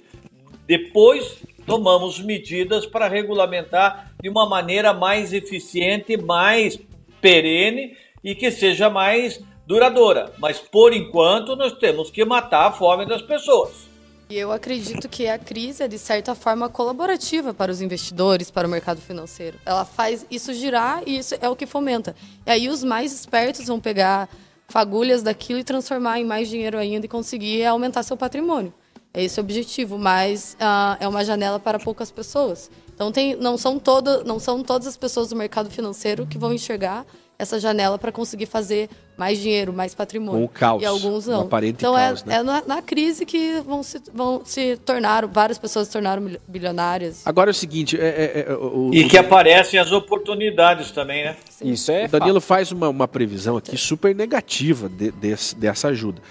Depois tomamos medidas para regulamentar de uma maneira mais eficiente, mais perene e que seja mais duradoura. Mas por enquanto nós temos que matar a fome das pessoas. E eu acredito que a crise é, de certa forma, colaborativa para os investidores, para o mercado financeiro. Ela faz isso girar e isso é o que fomenta. E aí os mais espertos vão pegar fagulhas daquilo e transformar em mais dinheiro ainda e conseguir aumentar seu patrimônio. É esse o objetivo, mas ah, é uma janela para poucas pessoas. Então tem, não, são todo, não são todas as pessoas do mercado financeiro que vão enxergar essa janela para conseguir fazer mais dinheiro, mais patrimônio. Com o caos, E alguns não. então caos, é, né? é na, na crise que vão se, vão se tornar, várias pessoas se tornaram bilionárias. Agora é o seguinte, é, é, é, o, E o- que aparecem as oportunidades também, né? Isso é o Danilo faz uma, uma previsão aqui super negativa de- desse- dessa ajuda.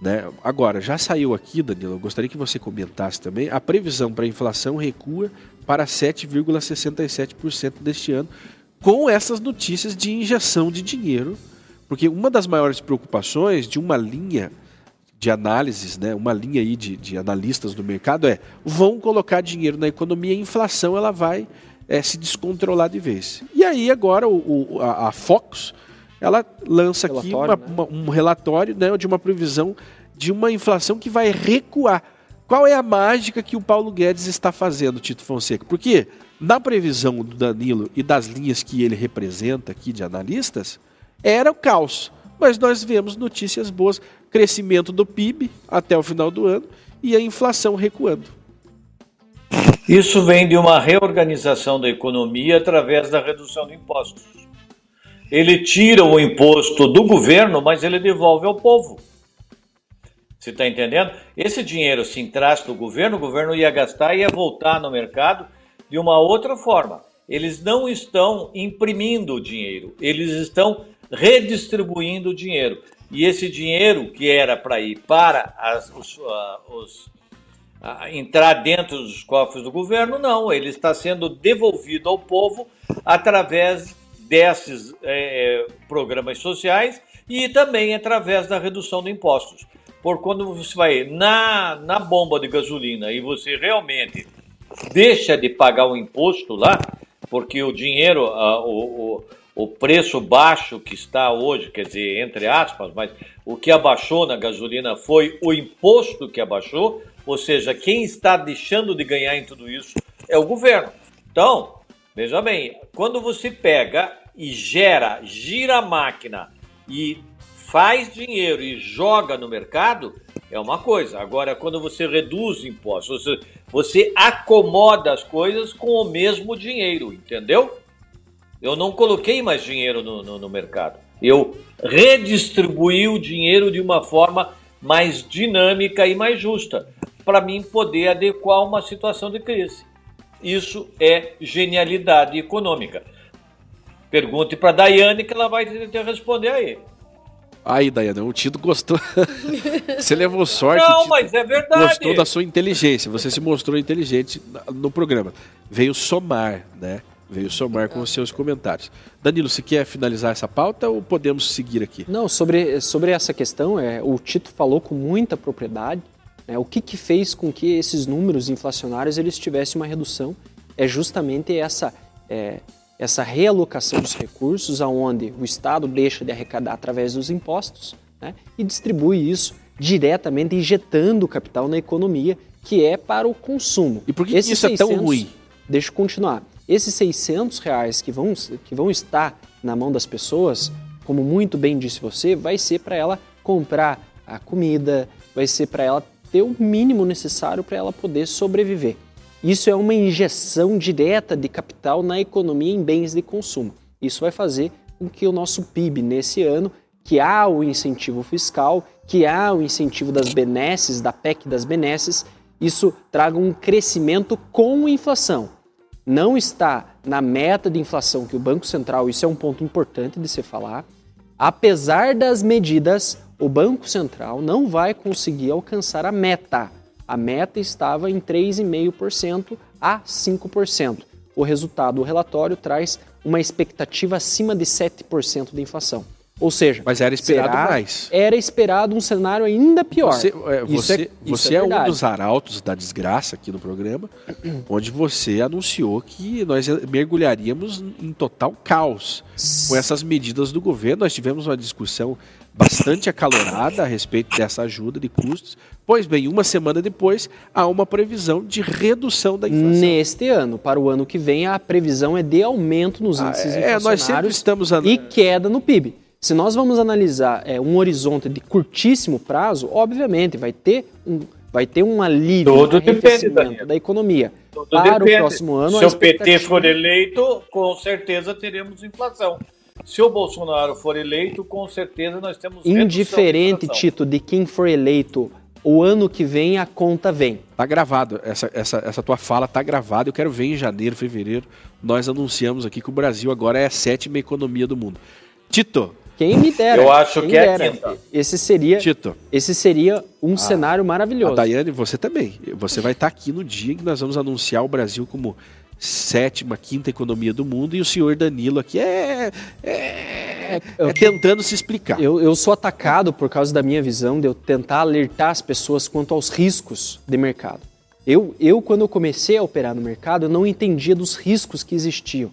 Né? Agora, já saiu aqui, Danilo, eu gostaria que você comentasse também, a previsão para a inflação recua para 7,67% deste ano, com essas notícias de injeção de dinheiro, porque uma das maiores preocupações de uma linha de análises, né, uma linha aí de, de analistas do mercado é vão colocar dinheiro na economia e a inflação ela vai eh, se descontrolar de vez. E aí agora o, o- a, a Fox ela lança aqui uma- Relatório, né? uma- um relatório né, de uma previsão de uma inflação que vai recuar. Qual é a mágica que o Paulo Guedes está fazendo, Tito Fonseca? Porque na previsão do Danilo e das linhas que ele representa aqui de analistas, era o caos. Mas nós vemos notícias boas, crescimento do PIB até o final do ano e a inflação recuando. Isso vem de uma reorganização da economia através da redução de impostos. Ele tira o imposto do governo, mas ele devolve ao povo. Você está entendendo? Esse dinheiro, se entrasse no governo, o governo ia gastar e ia voltar no mercado de uma outra forma. Eles não estão imprimindo dinheiro, eles estão redistribuindo o dinheiro. E esse dinheiro que era para ir para as, os, uh, os uh, entrar dentro dos cofres do governo, não, ele está sendo devolvido ao povo através desses eh, programas sociais e também através da redução de impostos. Por quando você vai na, na bomba de gasolina e você realmente deixa de pagar o imposto lá, porque o dinheiro, uh, o, o o preço baixo que está hoje, quer dizer, entre aspas, mas o que abaixou na gasolina foi o imposto que abaixou, ou seja, quem está deixando de ganhar em tudo isso é o governo. Então, veja bem, quando você pega e gera, gira a máquina e faz dinheiro e joga no mercado, é uma coisa. Agora, quando você reduz impostos, você, acomoda as coisas com o mesmo dinheiro, entendeu? Eu não coloquei mais dinheiro no, no, no mercado. Eu redistribuí o dinheiro de uma forma mais dinâmica e mais justa, para mim poder adequar uma situação de crise. Isso é genialidade econômica. Pergunte para a Daiane que ela vai te responder aí. Aí, Daiane, o Tito gostou. você levou sorte. Não, mas é verdade. Gostou da sua inteligência. Você se mostrou inteligente no programa. Veio somar, né? veio somar com os seus comentários. Danilo, você quer finalizar essa pauta ou podemos seguir aqui? Não, sobre, sobre essa questão, é, o Tito falou com muita propriedade. Né, o que, que fez com que esses números inflacionários eles tivessem uma redução é justamente essa, é, essa realocação dos recursos, aonde o Estado deixa de arrecadar através dos impostos né, e distribui isso diretamente injetando capital na economia, que é para o consumo. E por que, Esses isso 600, é tão ruim? Deixa eu continuar. Esses 600 reais que vão, que vão estar na mão das pessoas, como muito bem disse você, vai ser para ela comprar a comida, vai ser para ela ter o mínimo necessário para ela poder sobreviver. Isso é uma injeção direta de capital na economia em bens de consumo. Isso vai fazer com que o nosso PIB nesse ano, que há o incentivo fiscal, que há o incentivo das benesses, da PEC das benesses, isso traga um crescimento com inflação não está na meta de inflação que o Banco Central, isso é um ponto importante de se falar. Apesar das medidas, o Banco Central não vai conseguir alcançar a meta. A meta estava em 3,5% a 5%. O resultado do relatório traz uma expectativa acima de 7% de inflação. Ou seja, mas era esperado será, mais. Era esperado um cenário ainda pior. Você, é, você, é, você é, é um dos arautos da desgraça aqui no programa, onde você anunciou que nós mergulharíamos em total caos com essas medidas do governo. Nós tivemos uma discussão bastante acalorada a respeito dessa ajuda de custos. Pois bem, uma semana depois, há uma previsão de redução da inflação. Neste ano, para o ano que vem, a previsão é de aumento nos ah, índices ah, é, nós sempre estamos e queda no PIB. Se nós vamos analisar é, um horizonte de curtíssimo prazo, obviamente vai ter um, vai ter um alívio depende, da economia. Tudo para depende. o próximo ano. Se o PT for eleito, com certeza teremos inflação. Se o Bolsonaro for eleito, com certeza nós temos Indiferente, Tito, de quem for eleito, o ano que vem a conta vem. Tá gravado. Essa, essa, essa tua fala tá gravada. Eu quero ver em janeiro, fevereiro. Nós anunciamos aqui que o Brasil agora é a sétima economia do mundo. Tito, quem me dera. Eu acho que é dera. quinta. Esse seria, Tito. esse seria um ah, cenário maravilhoso. A Daiane, você também. Você vai estar aqui no dia em que nós vamos anunciar o Brasil como sétima, quinta economia do mundo e o senhor Danilo aqui é, é, é, é tentando se explicar. Eu, eu sou atacado por causa da minha visão de eu tentar alertar as pessoas quanto aos riscos de mercado. Eu, eu quando eu comecei a operar no mercado, eu não entendia dos riscos que existiam.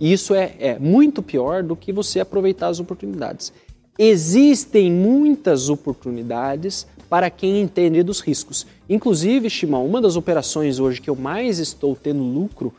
Isso é, é muito pior do que você aproveitar as oportunidades. Existem muitas oportunidades para quem entende dos riscos. Inclusive, Shimon, uma das operações hoje que eu mais estou tendo lucro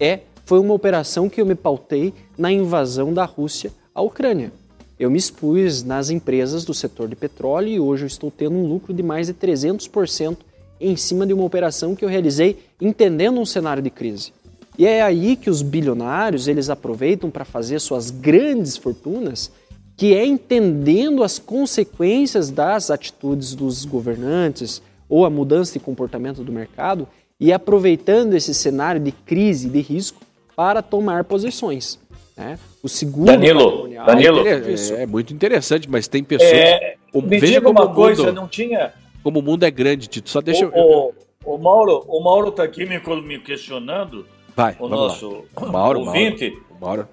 é foi uma operação que eu me pautei na invasão da Rússia à Ucrânia. Eu me expus nas empresas do setor de petróleo e hoje eu estou tendo um lucro de mais de 300% em cima de uma operação que eu realizei entendendo um cenário de crise. E é aí que os bilionários eles aproveitam para fazer suas grandes fortunas que é entendendo as consequências das atitudes dos governantes ou a mudança de comportamento do mercado e aproveitando esse cenário de crise, de risco, para tomar posições. Né? O seguro Danilo, Danilo. É, é, muito interessante, mas tem pessoas. É, me veja como uma coisa, mundo, não tinha. Como o mundo é grande, Tito. Só deixa o, eu. O, o Mauro, o Mauro está aqui me, me questionando. Vai, o nosso Mauro, ouvinte. Mauro, Mauro.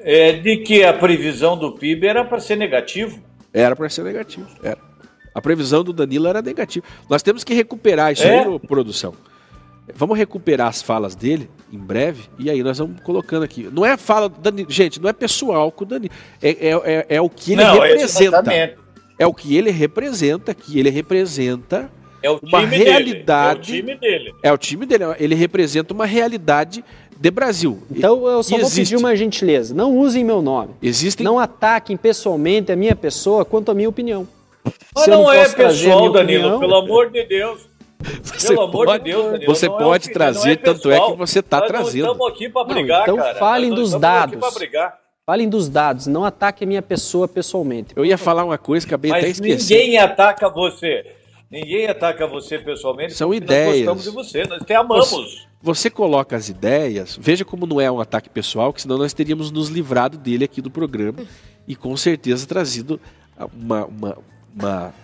É, de que a previsão do PIB era para ser negativo. Era para ser negativo. Era. A previsão do Danilo era negativa. Nós temos que recuperar isso é? aí, produção. Vamos recuperar as falas dele em breve e aí nós vamos colocando aqui. Não é fala do Danilo, gente, não é pessoal com o Danilo. É, é, é, é o que ele não, representa. É, é o que ele representa, que ele representa é uma realidade. Dele. É o time dele. É o time dele. Ele representa uma realidade de Brasil. Então eu só e vou existe. pedir uma gentileza. Não usem meu nome. Existem... Não ataquem pessoalmente a minha pessoa quanto a minha opinião. Mas não, não é pessoal, Danilo, opinião, pelo amor de Deus. Você Pelo amor pode, de Deus, Danilo, Você pode é trazer, é tanto é que você está trazendo. estamos aqui para brigar, não, então cara. falem dos dados. Falem dos dados, não ataque a minha pessoa pessoalmente. Eu ia falar uma coisa, acabei Mas até esquecendo. ninguém ataca você. Ninguém ataca você pessoalmente. São ideias. Nós gostamos de você, nós te amamos. Você, você, coloca as ideias, veja como não é um ataque pessoal, que senão nós teríamos nos livrado dele aqui do programa e com certeza trazido uma, uma, uma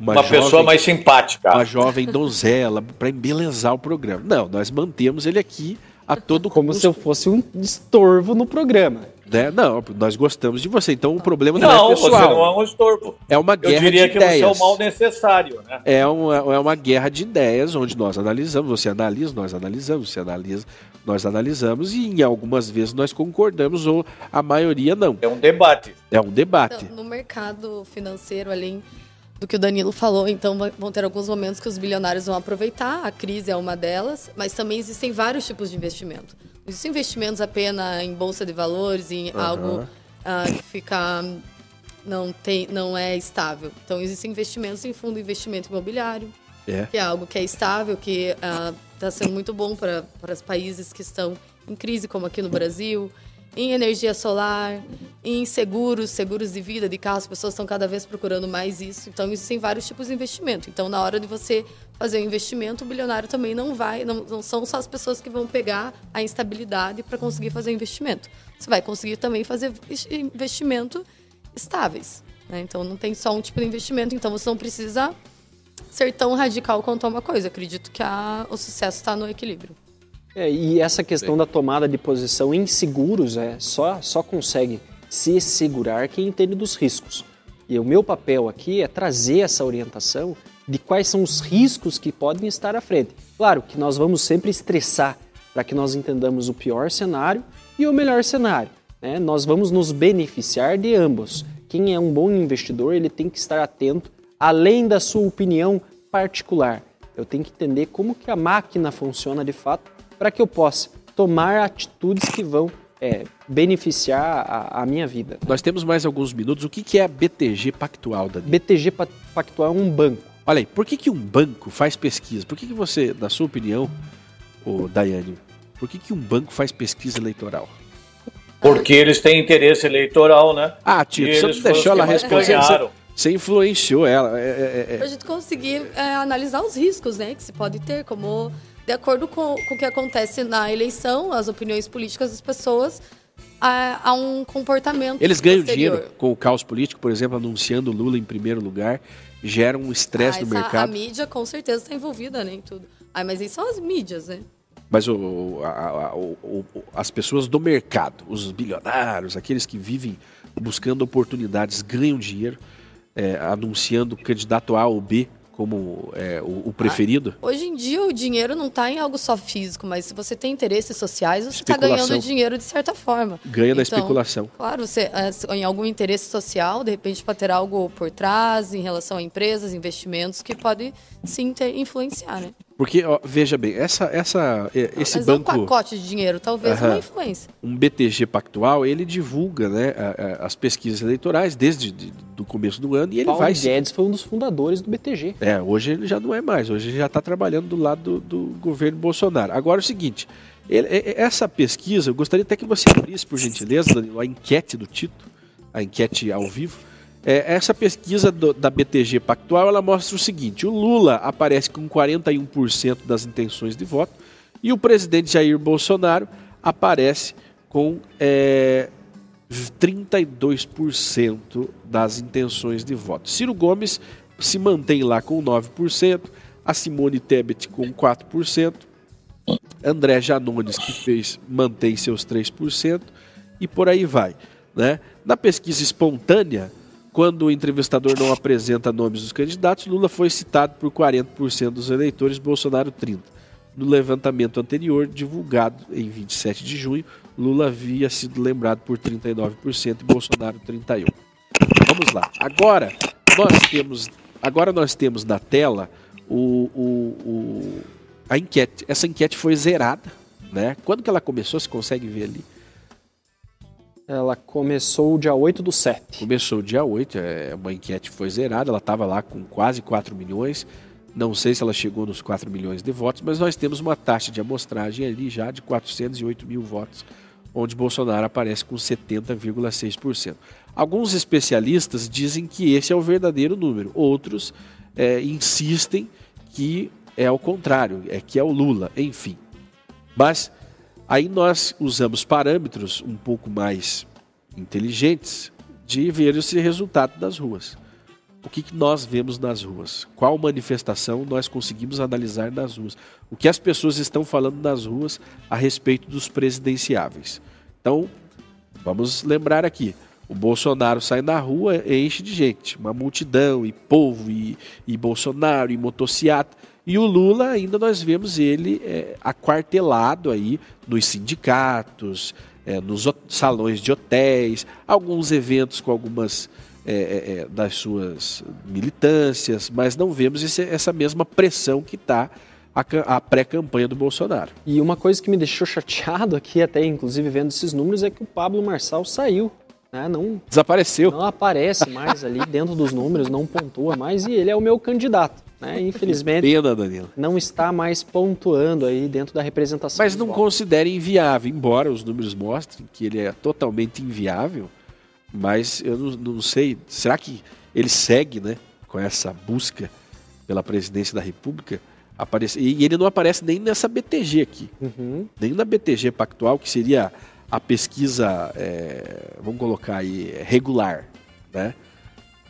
uma, uma jovem, pessoa mais simpática. Uma jovem donzela para embelezar o programa. Não, nós mantemos ele aqui a todo Como custo. se eu fosse um estorvo no programa. Né? Não, nós gostamos de você. Então o problema não, não é pessoal. Você não é um estorvo. É uma guerra eu diria de que ideias. você é o mal necessário, né? É uma, é uma guerra de ideias onde nós analisamos, você analisa, nós analisamos, você analisa, nós analisamos e em algumas vezes nós concordamos ou a maioria não. É um debate. É um debate. Então, no mercado financeiro, além do que o Danilo falou, então vão ter alguns momentos que os bilionários vão aproveitar, a crise é uma delas, mas também existem vários tipos de investimento. Existem investimentos apenas em bolsa de valores, em uhum. algo uh, que fica não tem não é estável. Então existem investimentos em fundo de investimento imobiliário, é. que é algo que é estável, que está ah, sendo muito bom para os países que estão em crise, como aqui no Brasil em energia solar, em seguros, seguros de vida, de carro, as pessoas estão cada vez procurando mais isso. Então, existem vários tipos de investimento. Então, na hora de você fazer o um investimento, o bilionário também não vai, não, não, são só as pessoas que vão pegar a instabilidade para conseguir fazer investimento. Você vai conseguir também fazer investimento estáveis. Né? Então, não tem só um tipo de investimento. Então, você não precisa ser tão radical quanto uma coisa. acredito que a, o sucesso está no equilíbrio. É, e essa questão da tomada de posição em seguros é só, só consegue se segurar quem entende dos riscos. E o meu papel aqui é trazer essa orientação de quais são os riscos que podem estar à frente. Claro que nós vamos sempre estressar para que nós entendamos o pior cenário e o melhor cenário. Né? Nós vamos nos beneficiar de ambos. Quem é um bom investidor, ele tem que estar atento, além da sua opinião particular. Eu tenho que entender como que a máquina funciona de fato para que eu possa tomar atitudes que vão é, beneficiar a, a, minha vida. Nós temos mais alguns minutos. O que, que é a BTG Pactual, Dani? BTG Pactual é um banco. Olha aí, por que, que um banco faz pesquisa? Por que, que você, na sua opinião, ô Daiane, por que, que um banco faz pesquisa eleitoral? Porque eles têm interesse eleitoral, né? Ah, Tito, você não deixou ela responder. Você, você influenciou ela. É, é, é. Pra gente conseguir é, analisar os riscos, né? Que se pode ter, como de acordo com, com o que acontece na eleição, as opiniões políticas das pessoas, há, há um comportamento. Eles ganham posterior. dinheiro com o caos político, por exemplo, anunciando Lula em primeiro lugar, gera um estresse ah, no mercado. A mídia com certeza está envolvida né, em tudo. Ah, mas aí são as mídias, né? Mas o, a, a, o, as pessoas do mercado, os bilionários, aqueles que vivem buscando oportunidades, ganham dinheiro, é, anunciando candidato A ou B como é, o, o, preferido? Ah, hoje em dia o dinheiro não está em algo só físico, mas se você tem interesses sociais, você está ganhando dinheiro de certa forma. Ganha então, da especulação. Claro, você, é, em algum interesse social, de repente pode ter algo por trás em relação a empresas, investimentos que pode sim ter, influenciar, né? Porque, ó, veja bem, essa, essa, esse Mas banco... um pacote de dinheiro, talvez uma influência. Um BTG Pactual, ele divulga né, a, a, as pesquisas eleitorais desde de, do começo do ano e ele Paulo vai... Guedes foi um dos fundadores do BTG. É, hoje ele já não é mais, hoje ele já está trabalhando do lado do, do, governo Bolsonaro. Agora é o seguinte, ele, essa pesquisa, eu gostaria até que você abrisse, por gentileza, Danilo, a enquete do Tito, a enquete ao vivo. É, essa pesquisa do, da BTG Pactual ela mostra o seguinte: o Lula aparece com 41% das intenções de voto e o presidente Jair Bolsonaro aparece com é, 32% das intenções de voto. Ciro Gomes se mantém lá com 9%, a Simone Tebet com 4%, André Janones, que fez, mantém seus 3%, e por aí vai. Né? Na pesquisa espontânea, quando o entrevistador não apresenta nomes dos candidatos, Lula foi citado por 40% dos eleitores, Bolsonaro 30%. No levantamento anterior, divulgado em 27 de junho, Lula havia sido lembrado por 39% e Bolsonaro 31%. Vamos lá. Agora nós temos, agora nós temos na tela o, o, o, a enquete. Essa enquete foi zerada. Né? Quando que ela começou? Você consegue ver ali? Ela começou dia 8 do 7. Começou dia 8, é uma enquete foi zerada, ela estava lá com quase 4 milhões. Não sei se ela chegou nos 4 milhões de votos, mas nós temos uma taxa de amostragem ali já de 408 mil votos, onde Bolsonaro aparece com 70,6%. Alguns especialistas dizem que esse é o verdadeiro número, outros é, insistem que é o contrário, é que é o Lula, enfim. Mas Aí nós usamos parâmetros um pouco mais inteligentes de ver esse resultado das ruas. O que, que nós vemos nas ruas? Qual manifestação nós conseguimos analisar nas ruas? O que as pessoas estão falando nas ruas a respeito dos presidenciáveis? Então, vamos lembrar aqui: o Bolsonaro sai na rua e enche de gente, uma multidão, e povo, e, e Bolsonaro, e motociata. E o Lula ainda nós vemos ele é, aquartelado aí nos sindicatos, é, nos salões de hotéis, alguns eventos com algumas é, é, é das suas militâncias, mas não vemos esse, essa mesma pressão que está a, a pré-campanha do Bolsonaro. E uma coisa que me deixou chateado aqui, até inclusive vendo esses números, é que o Pablo Marçal saiu. Né? Não, Desapareceu. Não aparece mais ali dentro dos números, não pontua mais, e ele é o meu candidato. Né? Infelizmente, pena, não está mais pontuando aí dentro da representação. Mas não considere inviável, embora os números mostrem que ele é totalmente inviável, mas eu não, não sei, será que ele segue né, com essa busca pela presidência da República? Aparece, e ele não aparece nem nessa BTG aqui, uhum. nem na BTG Pactual, que seria a pesquisa, é, vamos colocar aí, regular, né?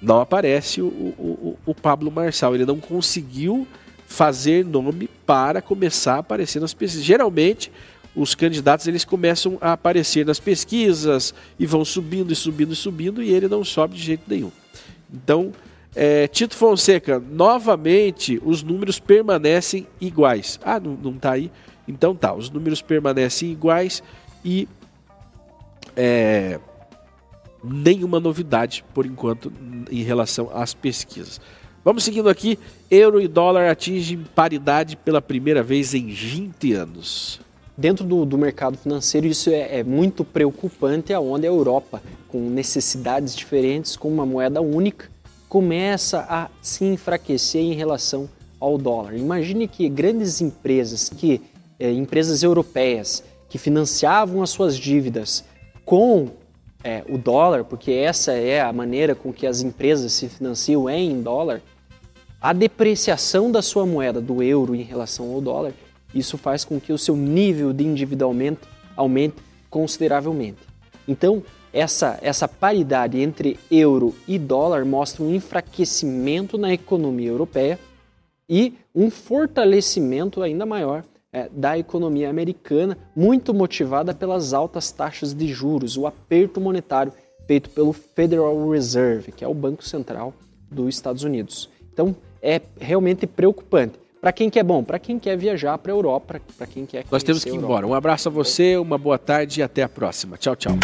Não aparece o, o, o Pablo Marçal. Ele não conseguiu fazer nome para começar a aparecer nas pesquisas. Geralmente, os candidatos eles começam a aparecer nas pesquisas e vão subindo e subindo e subindo e ele não sobe de jeito nenhum. Então, é, Tito Fonseca, novamente os números permanecem iguais. Ah, não, está aí? Então tá, os números permanecem iguais e é, nenhuma novidade por enquanto em relação às pesquisas. Vamos seguindo aqui, euro e dólar atingem paridade pela primeira vez em 20 anos. Dentro do, do mercado financeiro, isso é, é, muito preocupante, aonde a Europa, com necessidades diferentes, com uma moeda única, começa a se enfraquecer em relação ao dólar. Imagine que grandes empresas, que é, empresas europeias, que financiavam as suas dívidas com é, o dólar, porque essa é a maneira com que as empresas se financiam é em dólar, a depreciação da sua moeda, do euro em relação ao dólar, isso faz com que o seu nível de endividamento aumente consideravelmente. Então, essa, essa paridade entre euro e dólar mostra um enfraquecimento na economia europeia e um fortalecimento ainda maior é, da economia americana, muito motivada pelas altas taxas de juros, o aperto monetário feito pelo Federal Reserve, que é o Banco Central dos Estados Unidos. Então, é realmente preocupante. Para quem quer bom, para quem quer viajar para a Europa, para quem quer Nós temos que ir embora. Um abraço a você, uma boa tarde e até a próxima. Tchau, tchau.